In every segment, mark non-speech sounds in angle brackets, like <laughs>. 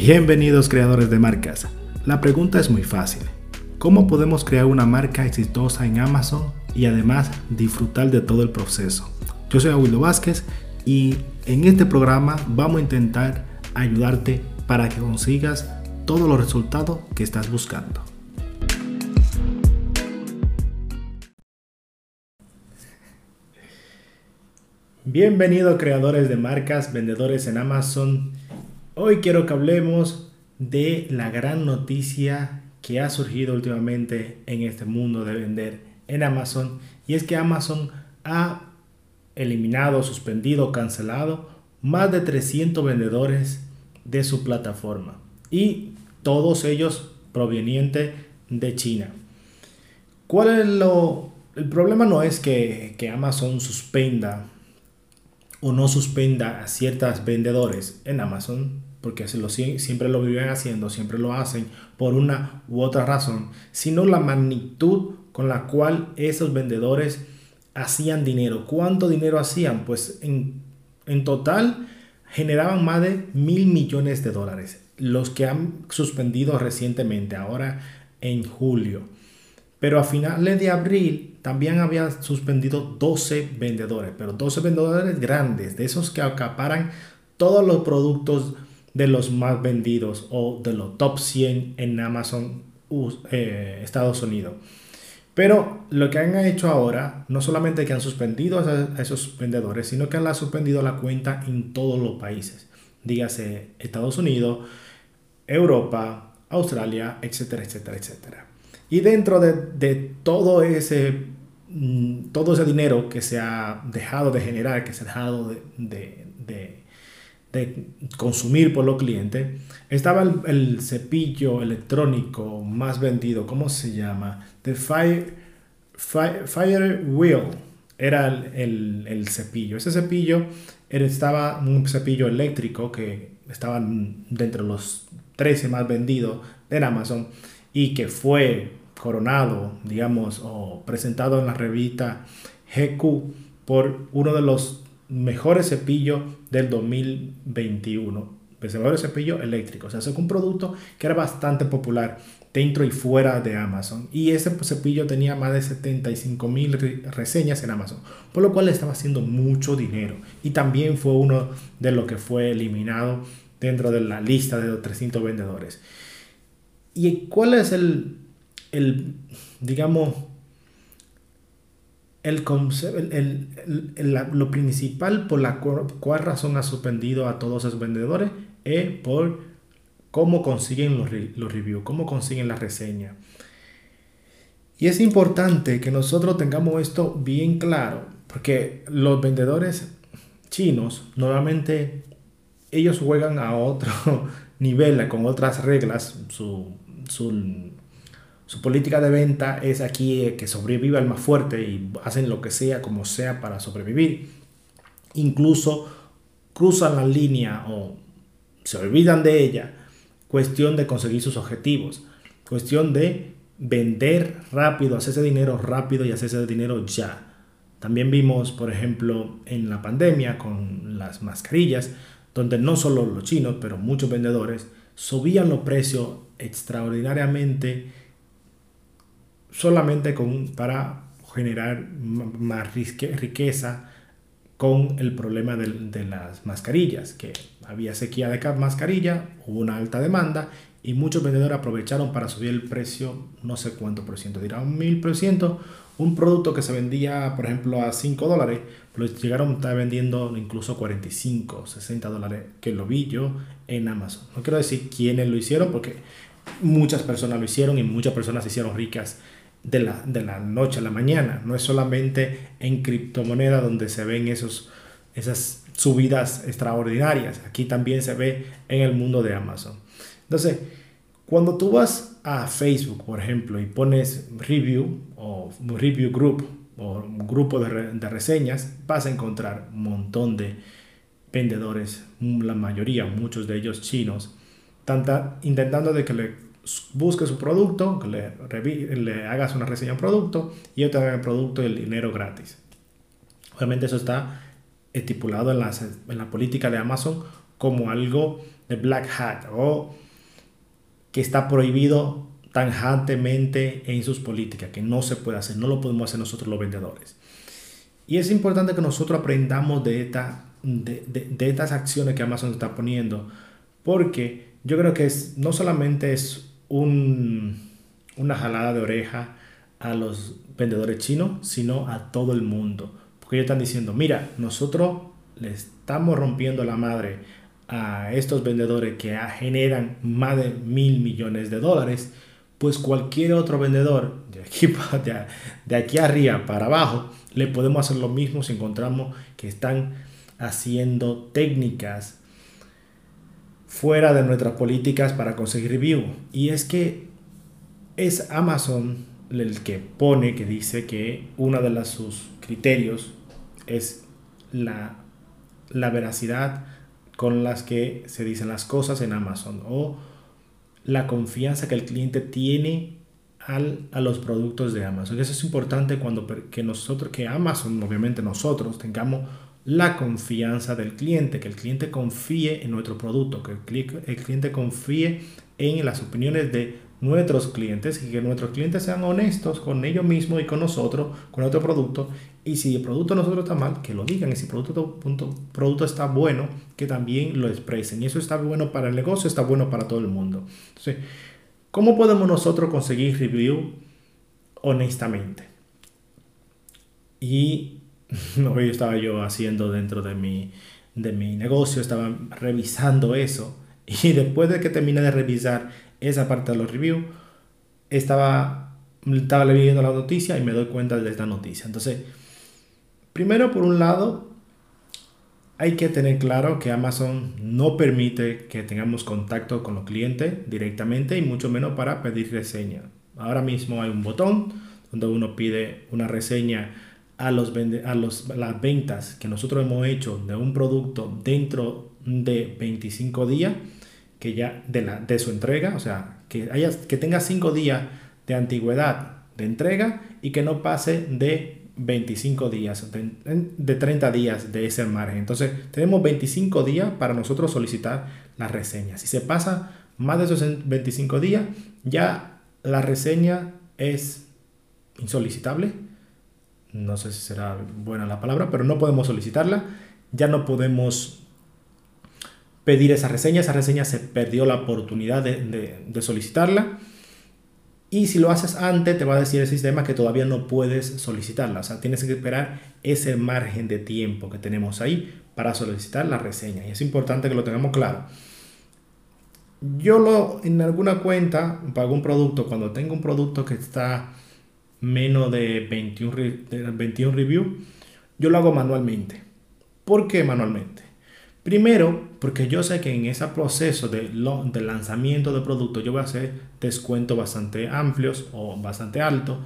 Bienvenidos creadores de marcas. La pregunta es muy fácil. ¿Cómo podemos crear una marca exitosa en Amazon y además disfrutar de todo el proceso? Yo soy Aguilo Vázquez y en este programa vamos a intentar ayudarte para que consigas todos los resultados que estás buscando. Bienvenidos creadores de marcas, vendedores en Amazon. Hoy quiero que hablemos de la gran noticia que ha surgido últimamente en este mundo de vender en Amazon y es que Amazon ha eliminado, suspendido, cancelado más de 300 vendedores de su plataforma y todos ellos provenientes de China. ¿Cuál es lo el problema no es que, que Amazon suspenda o no suspenda a ciertos vendedores en Amazon, porque lo, siempre lo viven haciendo, siempre lo hacen por una u otra razón, sino la magnitud con la cual esos vendedores hacían dinero. ¿Cuánto dinero hacían? Pues en, en total generaban más de mil millones de dólares, los que han suspendido recientemente, ahora en julio. Pero a finales de abril también había suspendido 12 vendedores, pero 12 vendedores grandes, de esos que acaparan todos los productos de los más vendidos o de los top 100 en Amazon eh, Estados Unidos. Pero lo que han hecho ahora, no solamente que han suspendido a esos vendedores, sino que han suspendido la cuenta en todos los países. Dígase Estados Unidos, Europa, Australia, etcétera, etcétera, etcétera. Y dentro de, todo, ese, mm, todo ese dinero que se ha dejado de generar, que se ha dejado de, consumir por los clientes, estaba el, cepillo electrónico más vendido, ¿cómo se llama? The Fire, Fire, Wheel era el, cepillo. Ese cepillo estaba un cepillo eléctrico que estaba dentro de los 13 más vendidos en Amazon y que fue coronado, digamos, o presentado en la revista GQ por uno de los mejores cepillos del 2021. El mejor cepillo eléctrico. O sea, es un producto que era bastante popular dentro y fuera de Amazon. Y ese cepillo tenía más de 75 mil reseñas en Amazon. Por lo cual estaba haciendo mucho dinero. Y también fue uno de los que fue eliminado dentro de la lista de los 300 vendedores. ¿Y cuál es el, el digamos, el, lo principal por la cual, razón ha suspendido a todos esos vendedores es por cómo consiguen los, los reviews, cómo consiguen la reseña. Y es importante que nosotros tengamos esto bien claro, porque los vendedores chinos normalmente ellos juegan a otro <laughs> nivel, con otras reglas, su su, política de venta es aquí eh, que sobreviva el más fuerte y hacen lo que sea como sea para sobrevivir. Incluso cruzan la línea o se olvidan de ella. Cuestión de conseguir sus objetivos. Cuestión de vender rápido, hacerse dinero rápido y hacerse dinero ya. También vimos, por ejemplo, en la pandemia con las mascarillas, donde no solo los chinos, pero muchos vendedores subían los precios extraordinariamente solamente con, para generar más riqueza con el problema de, las mascarillas, que había sequía de mascarilla, hubo una alta demanda y muchos vendedores aprovecharon para subir el precio no sé cuánto por ciento, dirá un mil por ciento, un producto que se vendía por ejemplo a 5 dólares, pues llegaron a estar vendiendo incluso 45, 60 dólares, que lo vi yo en Amazon. No quiero decir quiénes lo hicieron porque muchas personas lo hicieron y muchas personas se hicieron ricas de la, de la noche a la mañana. No es solamente en criptomoneda donde se ven esos, esas subidas extraordinarias. Aquí también se ve en el mundo de Amazon. Entonces, cuando tú vas a Facebook, por ejemplo, y pones review o review group o grupo de, de reseñas, vas a encontrar un montón de vendedores, la mayoría, muchos de ellos chinos, intentando de que le busque su producto, que le, le hagas una reseña un producto y yo te haga el producto y el dinero gratis. Obviamente eso está estipulado en la, en la política de Amazon como algo de black hat o que está prohibido tangentemente en sus políticas, que no se puede hacer, no lo podemos hacer nosotros los vendedores. Y es importante que nosotros aprendamos de, esta, de, de, estas acciones que Amazon está poniendo, porque yo creo que es, no solamente es un, una jalada de oreja a los vendedores chinos, sino a todo el mundo. Porque ellos están diciendo, mira, nosotros le estamos rompiendo la madre a estos vendedores que generan más de mil millones de dólares, pues cualquier otro vendedor de aquí, <laughs> de, de aquí arriba para abajo le podemos hacer lo mismo si encontramos que están haciendo técnicas fuera de nuestras políticas para conseguir review. Y es que es Amazon el que pone, que dice que uno de los, sus criterios es la, la veracidad con las que se dicen las cosas en Amazon o la confianza que el cliente tiene al, a los productos de Amazon. Eso es importante cuando que nosotros, que Amazon, obviamente nosotros, tengamos la confianza del cliente, que el cliente confíe en nuestro producto, que el, cliente confíe en las opiniones de nuestros clientes y que nuestros clientes sean honestos con ellos mismos y con nosotros, con nuestro producto. Y si el producto de nosotros está mal, que lo digan. Y si el producto, producto está bueno, que también lo expresen. Y eso está bueno para el negocio, está bueno para todo el mundo. Entonces, ¿cómo podemos nosotros conseguir review honestamente? Y <laughs> hoy estaba yo haciendo dentro de mi, de mi negocio, estaba revisando eso. <laughs> Y después de que terminé de revisar esa parte de los reviews, estaba, estaba leyendo la noticia y me doy cuenta de esta noticia. Entonces, primero por un lado, hay que tener claro que Amazon no permite que tengamos contacto con los clientes directamente y mucho menos para pedir reseña. Ahora mismo hay un botón donde uno pide una reseña a, los, a los, las ventas que nosotros hemos hecho de un producto dentro de 25 días que ya de, la, de su entrega, o sea, que, haya, que tenga 5 días de antigüedad de entrega y que no pase de 25 días, de, de, 30 días de ese margen. Entonces, tenemos 25 días para nosotros solicitar la reseña. Si se pasa más de esos 25 días, ya la reseña es insolicitable. No sé si será buena la palabra, pero no podemos solicitarla. Ya no podemos pedir esa reseña. Esa reseña se perdió la oportunidad de, solicitarla. Y si lo haces antes, te va a decir el sistema que todavía no puedes solicitarla. O sea, tienes que esperar ese margen de tiempo que tenemos ahí para solicitar la reseña. Y es importante que lo tengamos claro. Yo lo, en alguna cuenta, para algún producto, cuando tengo un producto que está menos de 21, de 21 reviews, yo lo hago manualmente. ¿Por qué manualmente? Primero, porque yo sé que en ese proceso de, lanzamiento de producto yo voy a hacer descuentos bastante amplios o bastante altos,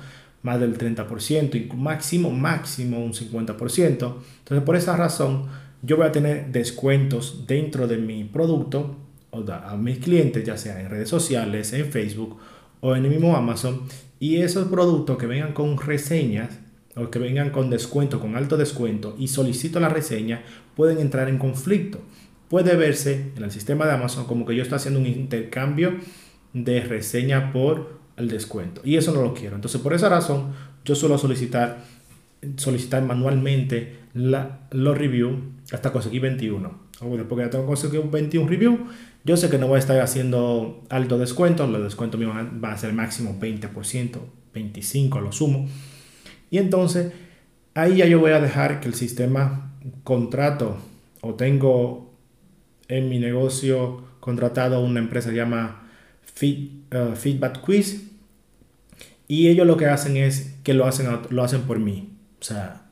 más del 30%, y máximo, máximo un 50%. Entonces, por esa razón, yo voy a tener descuentos dentro de mi producto o a mis clientes, ya sea en redes sociales, en Facebook o en el mismo Amazon. Y esos productos que vengan con reseñas o que vengan con descuento, con alto descuento y solicito la reseña, pueden entrar en conflicto. Puede verse en el sistema de Amazon como que yo estoy haciendo un intercambio de reseña por el descuento. Y eso no lo quiero. Entonces, por esa razón, yo suelo solicitar, solicitar manualmente la, los reviews hasta conseguir 21. O después que ya tengo conseguido 21 reviews, yo sé que no voy a estar haciendo alto descuento. Los descuentos míos van a ser máximo 20%, 25% a lo sumo. Y entonces ahí ya yo voy a dejar que el sistema contrato o tengo en mi negocio contratado una empresa que se llama uh, Feedback Quiz y ellos lo que hacen es que lo hacen, lo hacen por mí. O sea,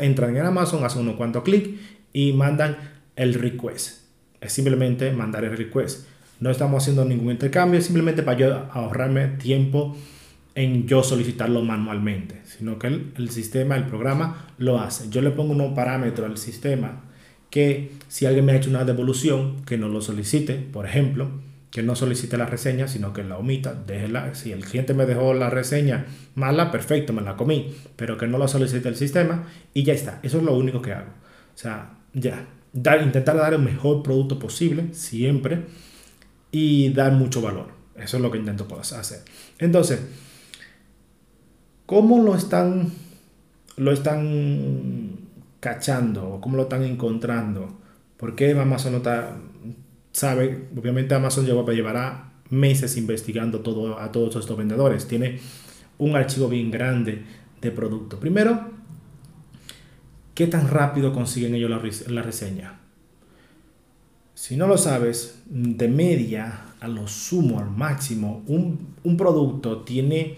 entran en Amazon, hacen unos cuantos clics y mandan el request. Es simplemente mandar el request. No estamos haciendo ningún intercambio, simplemente para yo ahorrarme tiempo en yo solicitarlo manualmente, sino que el, sistema, el programa lo hace. Yo le pongo un parámetro al sistema que si alguien me ha hecho una devolución, que no lo solicite, por ejemplo, que no solicite la reseña, sino que la omita, déjela. Si el cliente me dejó la reseña mala, perfecto, me la comí, pero que no lo solicite el sistema y ya está. Eso es lo único que hago. O sea, ya. dar, intentar dar el mejor producto posible, siempre, y dar mucho valor. Eso es lo que intento hacer. Entonces, ¿cómo lo están, lo están cachando? ¿Cómo lo están encontrando? ¿Por qué Amazon no está, sabe? Obviamente Amazon llevará meses investigando todo, a todos estos vendedores. Tiene un archivo bien grande de producto. Primero, ¿qué tan rápido consiguen ellos la, reseña? Si no lo sabes, de media a lo sumo, al máximo, un, producto tiene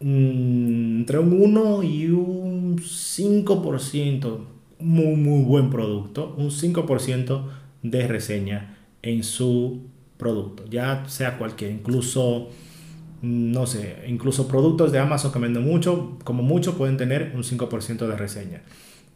mm, entre un 1 y un 5%, muy, muy buen producto, un 5% de reseña en su producto, ya sea cualquier, incluso no sé, incluso productos de Amazon que venden mucho, como mucho pueden tener un 5% de reseña.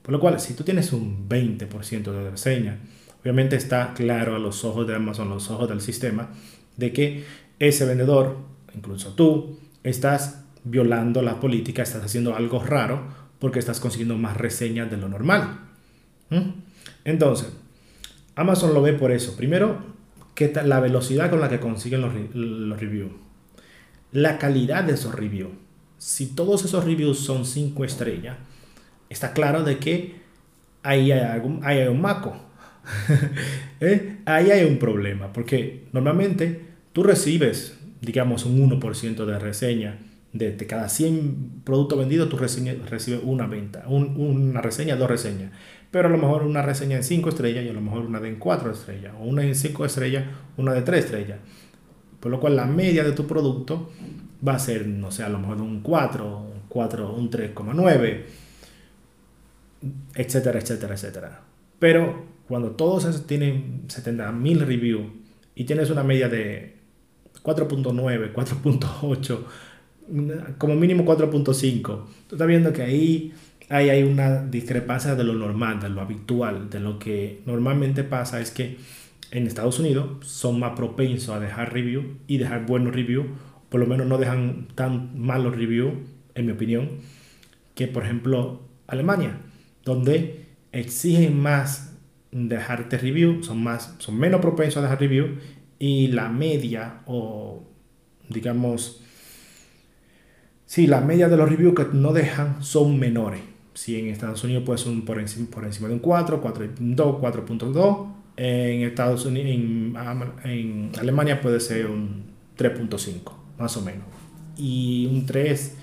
Por lo cual, si tú tienes un 20% de reseña, obviamente está claro a los ojos de Amazon, a los ojos del sistema, de que ese vendedor, incluso tú, estás violando la política, estás haciendo algo raro porque estás consiguiendo más reseñas de lo normal. ¿Mm? Entonces, Amazon lo ve por eso. Primero, que la velocidad con la que consiguen los, los reviews la calidad de esos reviews. Si todos esos reviews son 5 estrellas, está claro de que ahí hay, algún, hay un maco. <laughs> ¿Eh? Ahí hay un problema, porque normalmente tú recibes, digamos, un 1% de reseña. De, cada 100 productos vendidos, tú recibes una venta, una reseña, dos reseñas. Pero a lo mejor una reseña en 5 estrellas y a lo mejor una de 4 estrellas, o una en 5 estrellas, una de 3 estrellas. Por lo cual la media de tu producto va a ser, no sé, a lo mejor un 4, un 4, un 3,9, etcétera, etcétera, etcétera. Pero cuando todos esos tienen 70.000 reviews y tienes una media de 4.9, 4.8, como mínimo 4.5, tú estás viendo que ahí, ahí hay una discrepancia de lo normal, de lo habitual, de lo que normalmente pasa es que en Estados Unidos son más propensos a dejar review y dejar buenos reviews, por lo menos no dejan tan malos reviews, en mi opinión, que por ejemplo Alemania, donde exigen más dejarte review, son, más, son menos propensos a dejar review y la media o digamos, si la media de los reviews que no dejan son menores. Si en Estados Unidos puede ser por encima, por encima de un 4, 4.2, 4.2 en Estados Unidos, en, Alemania puede ser un 3.5, más o menos. Y un 3,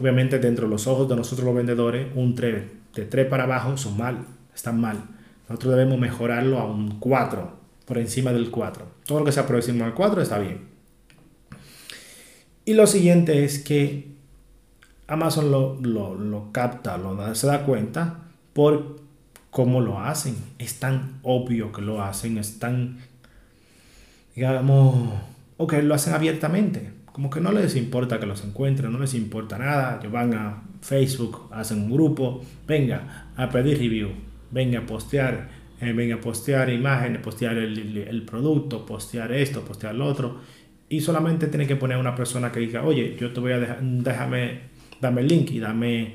obviamente dentro de los ojos de nosotros los vendedores, un 3, de 3 para abajo son mal, están mal. Nosotros debemos mejorarlo a un 4, por encima del 4. Todo lo que sea por encima del 4 está bien. Y lo siguiente es que Amazon lo, lo, lo capta, lo, se da cuenta por cómo lo hacen. Es tan obvio que lo hacen, es tan, digamos, o que lo hacen abiertamente. Como que no les importa que los encuentren, no les importa nada. Ellos van a Facebook, hacen un grupo, venga a pedir review, venga a postear, eh, venga a postear imágenes, postear el, producto, postear esto, postear lo otro. Y solamente tiene que poner una persona que diga, oye, yo te voy a dejar, déjame, dame el link y dame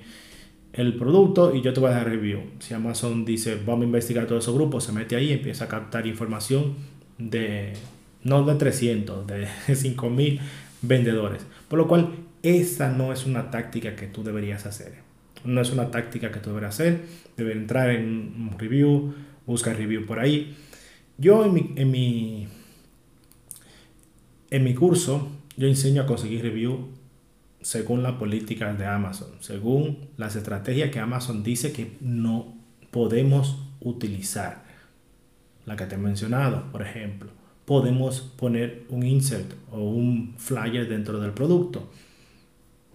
el producto y yo te voy a dar review. Si Amazon dice, vamos a investigar todos esos grupos, se mete ahí y empieza a captar información de, no de 300, de <laughs> 5000 vendedores. Por lo cual, esa no es una táctica que tú deberías hacer. No es una táctica que tú deberías hacer. Debe entrar en un review, busca review por ahí. Yo en mi, en mi, en mi curso, yo enseño a conseguir review según la política de Amazon, según las estrategias que Amazon dice que no podemos utilizar. La que te he mencionado, por ejemplo, podemos poner un insert o un flyer dentro del producto.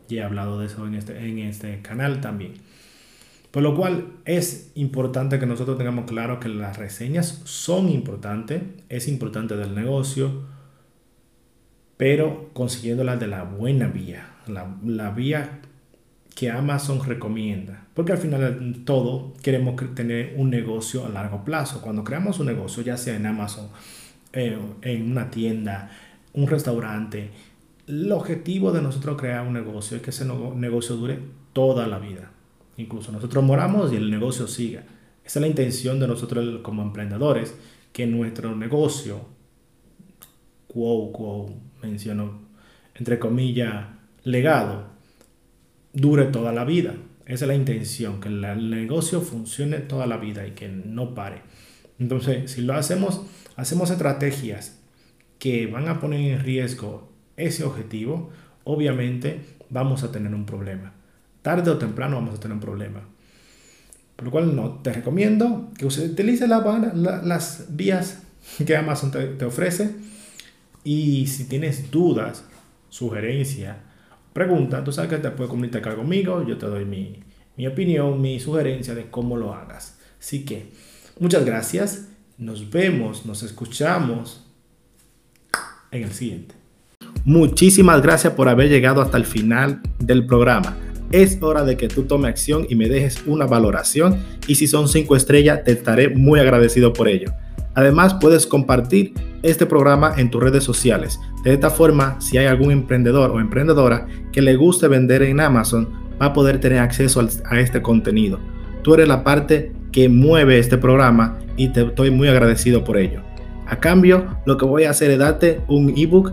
Y he hablado de eso en este, en este canal también. Por lo cual es importante que nosotros tengamos claro que las reseñas son importantes, es importante del negocio, pero consiguiéndolas de la buena vía, la, vía que Amazon recomienda. Porque al final todo queremos tener un negocio a largo plazo. Cuando creamos un negocio, ya sea en Amazon, eh, en una tienda, un restaurante, el objetivo de nosotros crear un negocio es que ese negocio dure toda la vida. Incluso nosotros moramos y el negocio siga. Esa es la intención de nosotros como emprendedores, que nuestro negocio, quo, quo, menciono, entre comillas, legado, dure toda la vida. Esa es la intención, que el negocio funcione toda la vida y que no pare. Entonces, si lo hacemos, hacemos estrategias que van a poner en riesgo ese objetivo, obviamente vamos a tener un problema. Tarde o temprano vamos a tener un problema. Por lo cual no, te recomiendo que utilices las vías que Amazon te, ofrece y si tienes dudas, sugerencias, preguntas, tú sabes que te puedes comunicar conmigo, yo te doy mi, mi opinión, mi sugerencia de cómo lo hagas. Así que muchas gracias, nos vemos, nos escuchamos en el siguiente. Muchísimas gracias por haber llegado hasta el final del programa. Es hora de que tú tomes acción y me dejes una valoración y si son 5 estrellas te estaré muy agradecido por ello. Además puedes compartir este programa en tus redes sociales. De esta forma, si hay algún emprendedor o emprendedora que le guste vender en Amazon, va a poder tener acceso a este contenido. Tú eres la parte que mueve este programa y te estoy muy agradecido por ello. A cambio, lo que voy a hacer es darte un ebook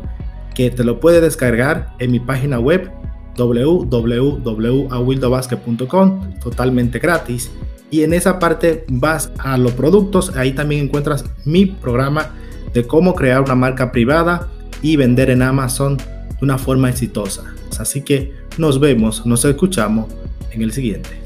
que te lo puedes descargar en mi página web www.awildobasket.com totalmente gratis y en esa parte vas a los productos ahí también encuentras mi programa de cómo crear una marca privada y vender en Amazon de una forma exitosa. Así que nos vemos nos escuchamos en el siguiente